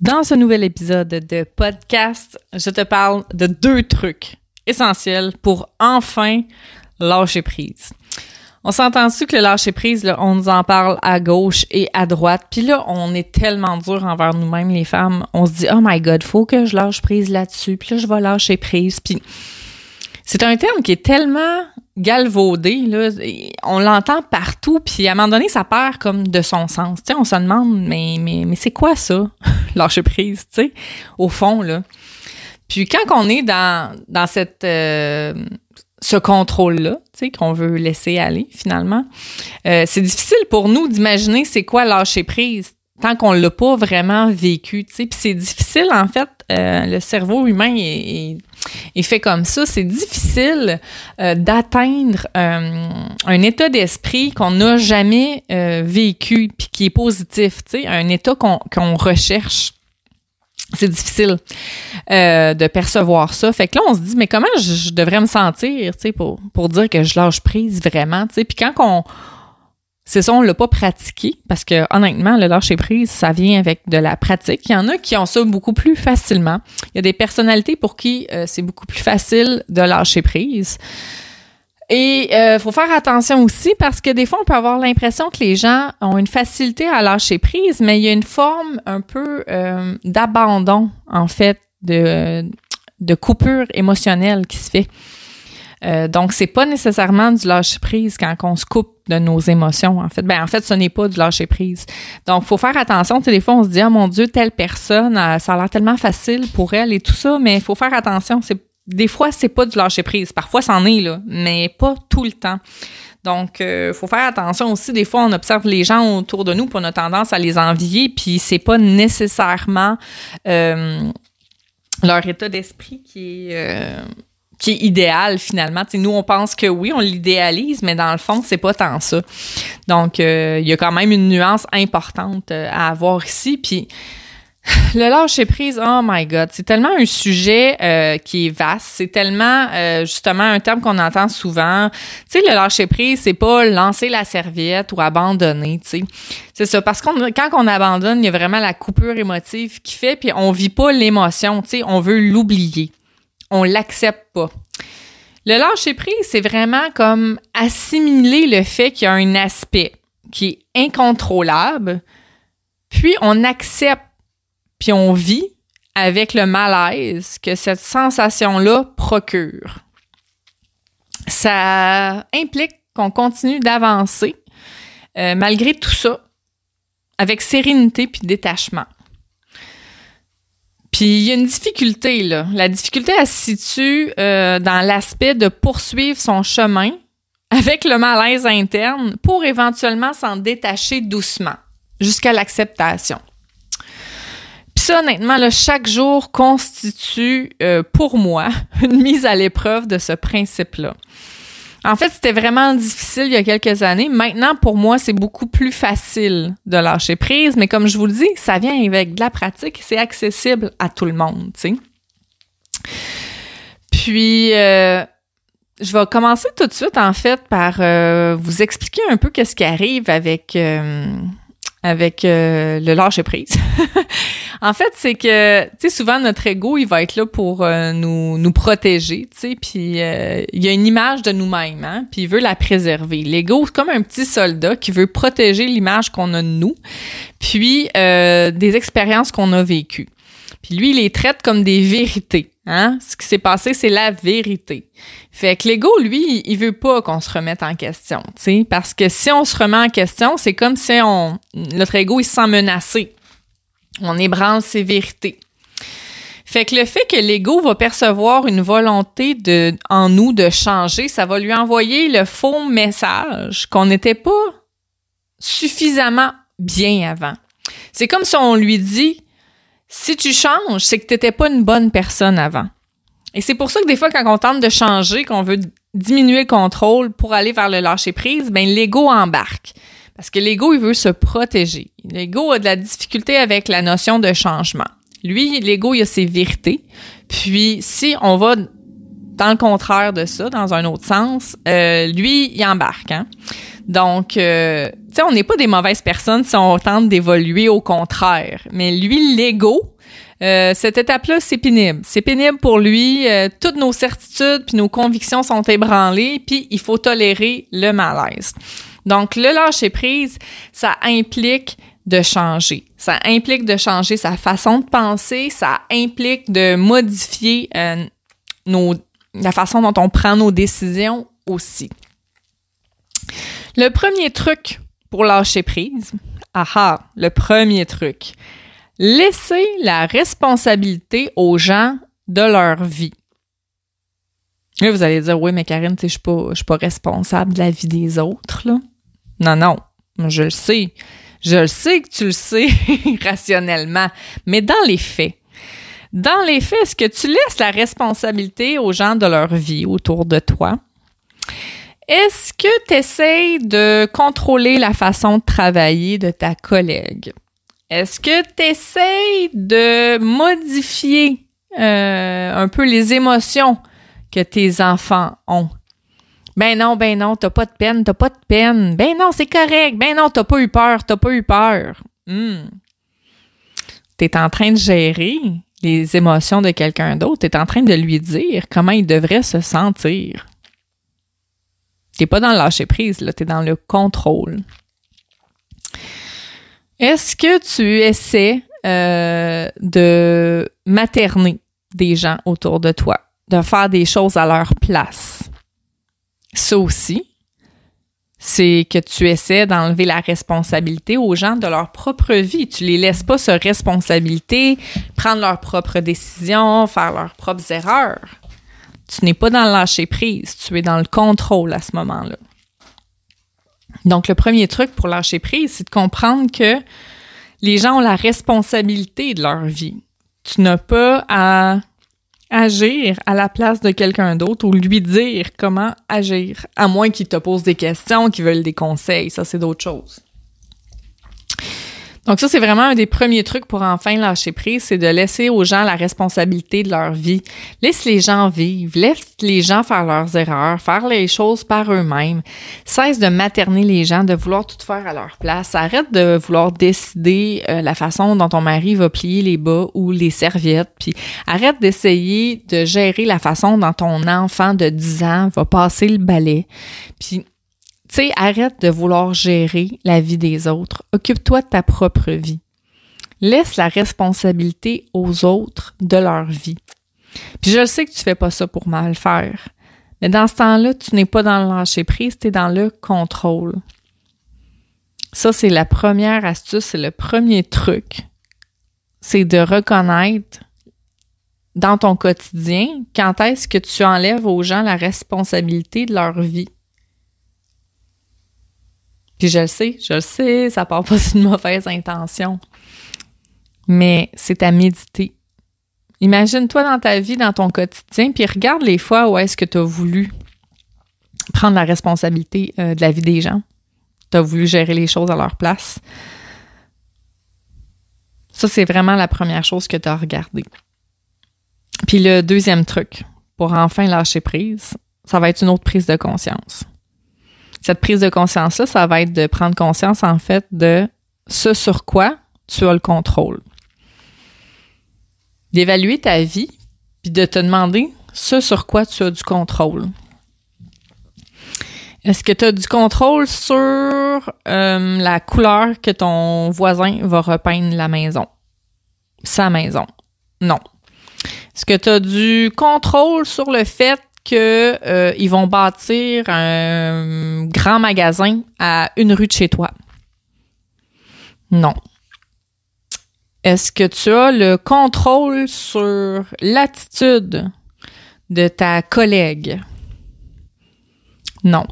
Dans ce nouvel épisode de podcast, je te parle de deux trucs essentiels pour enfin lâcher prise. On s'entend-tu que le lâcher prise, là, on nous en parle à gauche et à droite, puis là, on est tellement dur envers nous-mêmes, les femmes. On se dit, oh my god, faut que je lâche prise là-dessus, puis là, je vais lâcher prise, puis c'est un terme qui est tellement galvaudé, là, on l'entend partout, puis à un moment donné, ça perd comme de son sens. Tu sais, on se demande, mais, mais, mais c'est quoi ça, lâcher prise, tu sais, au fond, là. Puis quand on est dans, dans cette, euh, ce contrôle-là, tu sais, qu'on veut laisser aller, finalement, euh, c'est difficile pour nous d'imaginer c'est quoi lâcher prise tant qu'on l'a pas vraiment vécu, tu sais. Puis c'est difficile, en fait, euh, le cerveau humain est, fait comme ça. C'est difficile euh, d'atteindre euh, un état d'esprit qu'on n'a jamais vécu puis qui est positif, tu sais, un état qu'on recherche. C'est difficile de percevoir ça. Fait que là, on se dit, mais comment je, devrais me sentir, tu sais, pour, pour dire que je lâche prise vraiment, tu sais. Puis quand on c'est ça, on l'a pas pratiqué parce que honnêtement, le lâcher prise, ça vient avec de la pratique. Il y en a qui ont ça beaucoup plus facilement. Il y a des personnalités pour qui euh, c'est beaucoup plus facile de lâcher prise. Et euh, faut faire attention aussi parce que des fois, on peut avoir l'impression que les gens ont une facilité à lâcher prise, mais il y a une forme un peu euh, d'abandon, en fait, de coupure émotionnelle qui se fait. Euh, donc, c'est pas nécessairement du lâcher prise quand on se coupe de nos émotions. En fait, ben en fait, ce n'est pas du lâcher prise. Donc, faut faire attention. Des fois, on se dit, ah mon Dieu, telle personne, euh, ça a l'air tellement facile pour elle et tout ça, mais il faut faire attention. C'est des fois, c'est pas du lâcher prise. Parfois, c'en est là, mais pas tout le temps. Donc, euh, faut faire attention aussi. Des fois, on observe les gens autour de nous, pour on a tendance à les envier, puis c'est pas nécessairement euh, leur état d'esprit qui est qui est idéal finalement. nous, on pense que oui, on l'idéalise, mais dans le fond, c'est pas tant ça. Donc, euh, il y a quand même une nuance importante euh, à avoir ici. Puis, le lâcher prise, oh my God, c'est tellement un sujet euh, qui est vaste. C'est tellement justement un terme qu'on entend souvent. Tu sais, le lâcher prise, c'est pas lancer la serviette ou abandonner. Tu sais, c'est ça. Parce qu'on quand on abandonne, il y a vraiment la coupure émotive qui fait, puis on vit pas l'émotion. Tu sais, on veut l'oublier on l'accepte pas. Le lâcher prise, c'est vraiment comme assimiler le fait qu'il y a un aspect qui est incontrôlable, puis on accepte, puis on vit avec le malaise que cette sensation-là procure. Ça implique qu'on continue d'avancer euh, malgré tout ça, avec sérénité puis détachement. Puis il y a une difficulté, là. La difficulté, elle se situe euh, dans l'aspect de poursuivre son chemin avec le malaise interne pour éventuellement s'en détacher doucement jusqu'à l'acceptation. Puis ça, honnêtement, là, chaque jour constitue euh, pour moi une mise à l'épreuve de ce principe-là. En fait, c'était vraiment difficile il y a quelques années. Maintenant, pour moi, c'est beaucoup plus facile de lâcher prise, mais comme je vous le dis, ça vient avec de la pratique, c'est accessible à tout le monde, tu sais. Puis, euh, je vais commencer tout de suite, en fait, par euh, vous expliquer un peu qu'est-ce qui arrive avec euh, avec le lâcher prise. En fait, c'est que, tu sais, souvent notre ego, il va être là pour euh, nous, nous protéger, tu sais, puis euh, il y a une image de nous-mêmes, hein, puis il veut la préserver. L'ego, c'est comme un petit soldat qui veut protéger l'image qu'on a de nous, puis euh, des expériences qu'on a vécues. Puis lui, il les traite comme des vérités. Hein? Ce qui s'est passé, c'est la vérité. Fait que l'ego, lui, il veut pas qu'on se remette en question, tu parce que si on se remet en question, c'est comme si on notre ego il se sent menacé. On ébranle ses vérités. Fait que le fait que l'ego va percevoir une volonté de, en nous de changer, ça va lui envoyer le faux message qu'on n'était pas suffisamment bien avant. C'est comme si on lui dit, si tu changes, c'est que tu n'étais pas une bonne personne avant. Et c'est pour ça que des fois, quand on tente de changer, qu'on veut diminuer le contrôle pour aller vers le lâcher prise, ben l'ego embarque. Parce que l'ego, il veut se protéger. L'ego a de la difficulté avec la notion de changement. Lui, l'ego, il a ses vérités. Puis, si on va dans le contraire de ça, dans un autre sens, euh, lui, il embarque. Hein? Donc, euh, sais, on n'est pas des mauvaises personnes si on tente d'évoluer, au contraire. Mais lui, l'ego, euh, cette étape-là, c'est pénible. C'est pénible pour lui. Euh, toutes nos certitudes puis nos convictions sont ébranlées, puis il faut tolérer le malaise. Donc, le lâcher prise, ça implique de changer. Ça implique de changer sa façon de penser, ça implique de modifier euh, nos, la façon dont on prend nos décisions aussi. Le premier truc pour lâcher prise, aha, le premier truc, laisser la responsabilité aux gens de leur vie. Là, vous allez dire, oui, mais Karine, je ne suis pas responsable de la vie des autres. Là. Non, non, je le sais. Je le sais que tu le sais rationnellement, mais dans les faits, dans les faits, est-ce que tu laisses la responsabilité aux gens de leur vie autour de toi? Est-ce que tu essaies de contrôler la façon de travailler de ta collègue? Est-ce que tu essaies de modifier euh, un peu les émotions que tes enfants ont? Ben non, ben non, t'as pas de peine, t'as pas de peine. Ben non, c'est correct. Ben non, t'as pas eu peur, t'as pas eu peur. Hmm. T'es en train de gérer les émotions de quelqu'un d'autre. T'es en train de lui dire comment il devrait se sentir. T'es pas dans le lâcher prise, là, t'es dans le contrôle. Est-ce que tu essaies euh, de materner des gens autour de toi, de faire des choses à leur place? Ça aussi, c'est que tu essaies d'enlever la responsabilité aux gens de leur propre vie. Tu les laisses pas se responsabilité, prendre leurs propres décisions, faire leurs propres erreurs. Tu n'es pas dans le lâcher prise, tu es dans le contrôle à ce moment-là. Donc, le premier truc pour lâcher prise, c'est de comprendre que les gens ont la responsabilité de leur vie. Tu n'as pas à agir à la place de quelqu'un d'autre ou lui dire comment agir, à moins qu'il te pose des questions, qu'il veuille des conseils. Ça, c'est d'autres choses. Donc ça, c'est vraiment un des premiers trucs pour enfin lâcher prise, c'est de laisser aux gens la responsabilité de leur vie. Laisse les gens vivre, laisse les gens faire leurs erreurs, faire les choses par eux-mêmes. Cesse de materner les gens, de vouloir tout faire à leur place. Arrête de vouloir décider euh, la façon dont ton mari va plier les bas ou les serviettes. Puis arrête d'essayer de gérer la façon dont ton enfant de 10 ans va passer le balai. Puis tu sais, arrête de vouloir gérer la vie des autres. Occupe-toi de ta propre vie. Laisse la responsabilité aux autres de leur vie. Puis je sais que tu fais pas ça pour mal faire. Mais dans ce temps-là, tu n'es pas dans le lâcher prise, tu es dans le contrôle. Ça, c'est la première astuce, c'est le premier truc. C'est de reconnaître dans ton quotidien quand est-ce que tu enlèves aux gens la responsabilité de leur vie. Puis je le sais, je le sais, ça part pas d'une mauvaise intention. Mais c'est à méditer. Imagine-toi dans ta vie, dans ton quotidien, puis regarde les fois où est-ce que tu as voulu prendre la responsabilité euh, de la vie des gens. Tu as voulu gérer les choses à leur place. Ça, c'est vraiment la première chose que tu as regardée. Puis le deuxième truc, pour enfin lâcher prise, ça va être une autre prise de conscience cette prise de conscience-là, ça va être de prendre conscience, en fait, de ce sur quoi tu as le contrôle. D'évaluer ta vie, puis de te demander ce sur quoi tu as du contrôle. Est-ce que tu as du contrôle sur euh, la couleur que ton voisin va repeindre la maison? Sa maison? Non. Est-ce que tu as du contrôle sur le fait qu'ils euh, vont bâtir un grand magasin à une rue de chez toi? Non. Est-ce que tu as le contrôle sur l'attitude de ta collègue? Non.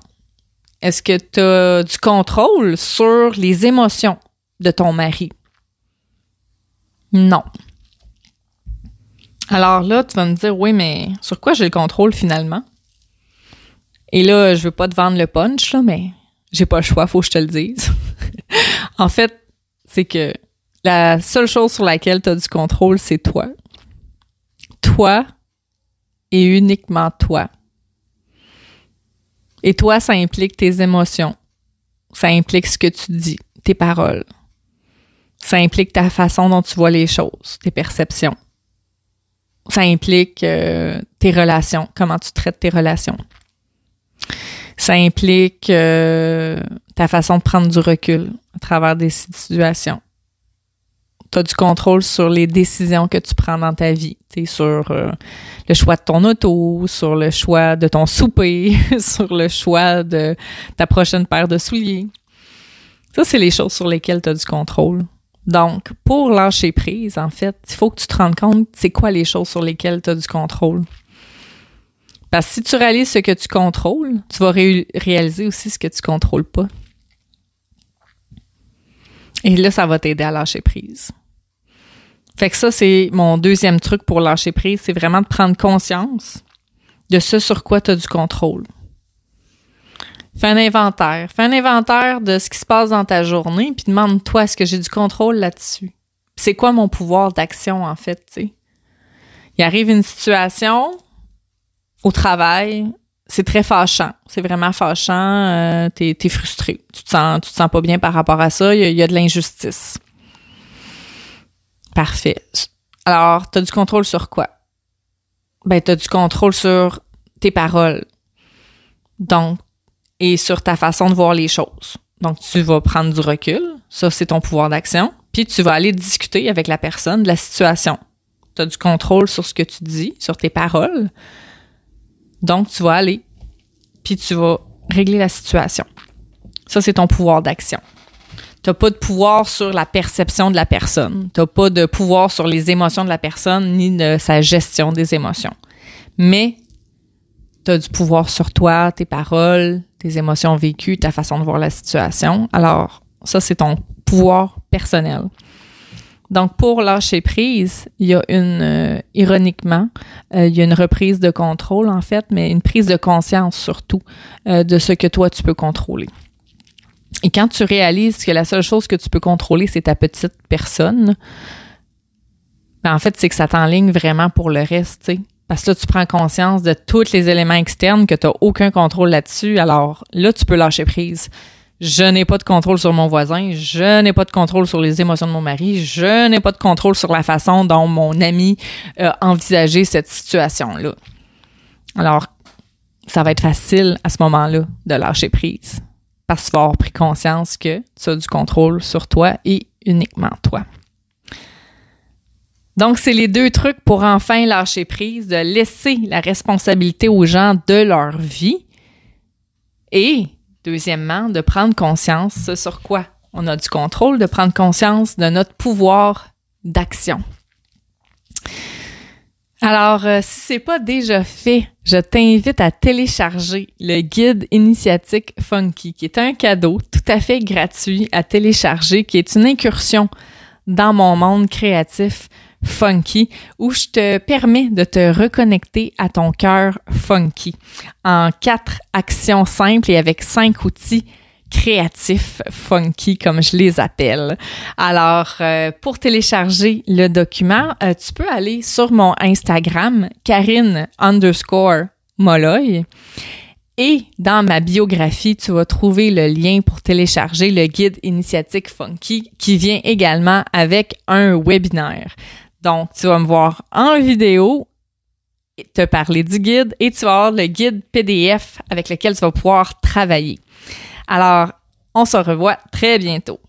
Est-ce que tu as du contrôle sur les émotions de ton mari? Non. Alors là, tu vas me dire, oui, mais sur quoi j'ai le contrôle finalement? Et là, je veux pas te vendre le punch, là, mais j'ai pas le choix, faut que je te le dise. en fait, c'est que la seule chose sur laquelle tu as du contrôle, c'est toi. Toi et uniquement toi. Et toi, ça implique tes émotions, Ça implique ce que tu dis, tes paroles. Ça implique ta façon dont tu vois les choses, tes perceptions. Ça implique euh, tes relations, comment tu traites tes relations. Ça implique euh, ta façon de prendre du recul à travers des situations. Tu as du contrôle sur les décisions que tu prends dans ta vie, sur euh, le choix de ton auto, sur le choix de ton souper, sur le choix de ta prochaine paire de souliers. Ça, c'est les choses sur lesquelles tu as du contrôle. Donc, pour lâcher prise, en fait, il faut que tu te rendes compte c'est quoi les choses sur lesquelles tu as du contrôle. Parce que si tu réalises ce que tu contrôles, tu vas réaliser aussi ce que tu contrôles pas. Et là, ça va t'aider à lâcher prise. Fait que ça, c'est mon deuxième truc pour lâcher prise, c'est vraiment de prendre conscience de ce sur quoi tu as du contrôle. Fais un inventaire. Fais un inventaire de ce qui se passe dans ta journée, puis demande-toi est-ce que j'ai du contrôle là-dessus? C'est quoi mon pouvoir d'action, en fait, tu sais? Il arrive une situation au travail, c'est très fâchant. C'est vraiment fâchant. Euh, t'es, es frustré. Tu te sens, tu te sens pas bien par rapport à ça. Il y a, de l'injustice. Parfait. Alors, tu as du contrôle sur quoi? Ben, tu as du contrôle sur tes paroles. Donc, et sur ta façon de voir les choses. Donc, tu vas prendre du recul, ça c'est ton pouvoir d'action, puis tu vas aller discuter avec la personne de la situation. Tu as du contrôle sur ce que tu dis, sur tes paroles. Donc, tu vas aller, puis tu vas régler la situation. Ça, c'est ton pouvoir d'action. Tu n'as pas de pouvoir sur la perception de la personne. Tu n'as pas de pouvoir sur les émotions de la personne ni de sa gestion des émotions. Mais tu as du pouvoir sur toi, tes paroles, tes émotions vécues, ta façon de voir la situation. Alors, ça, c'est ton pouvoir personnel. Donc, pour lâcher prise, il y a une, euh, ironiquement, euh, il y a une reprise de contrôle, en fait, mais une prise de conscience surtout euh, de ce que toi, tu peux contrôler. Et quand tu réalises que la seule chose que tu peux contrôler, c'est ta petite personne, ben, en fait, c'est que ça t'enligne vraiment pour le reste, tu sais. Parce que là, tu prends conscience de tous les éléments externes que tu n'as aucun contrôle là-dessus. Alors là, tu peux lâcher prise. Je n'ai pas de contrôle sur mon voisin. Je n'ai pas de contrôle sur les émotions de mon mari. Je n'ai pas de contrôle sur la façon dont mon ami a envisagé cette situation-là. Alors, ça va être facile à ce moment-là de lâcher prise. Parce que tu vas avoir pris conscience que tu as du contrôle sur toi et uniquement toi. Donc, c'est les deux trucs pour enfin lâcher prise, de laisser la responsabilité aux gens de leur vie et, deuxièmement, de prendre conscience sur quoi on a du contrôle, de prendre conscience de notre pouvoir d'action. Alors, euh, si c'est pas déjà fait, je t'invite à télécharger le guide initiatique Funky, qui est un cadeau tout à fait gratuit à télécharger, qui est une incursion dans mon monde créatif funky où je te permets de te reconnecter à ton cœur funky en quatre actions simples et avec cinq outils créatifs funky comme je les appelle. Alors euh, pour télécharger le document, euh, tu peux aller sur mon Instagram Karine underscore Molloy et dans ma biographie, tu vas trouver le lien pour télécharger le guide initiatique Funky qui vient également avec un webinaire. Donc, tu vas me voir en vidéo, te parler du guide et tu vas avoir le guide PDF avec lequel tu vas pouvoir travailler. Alors, on se revoit très bientôt.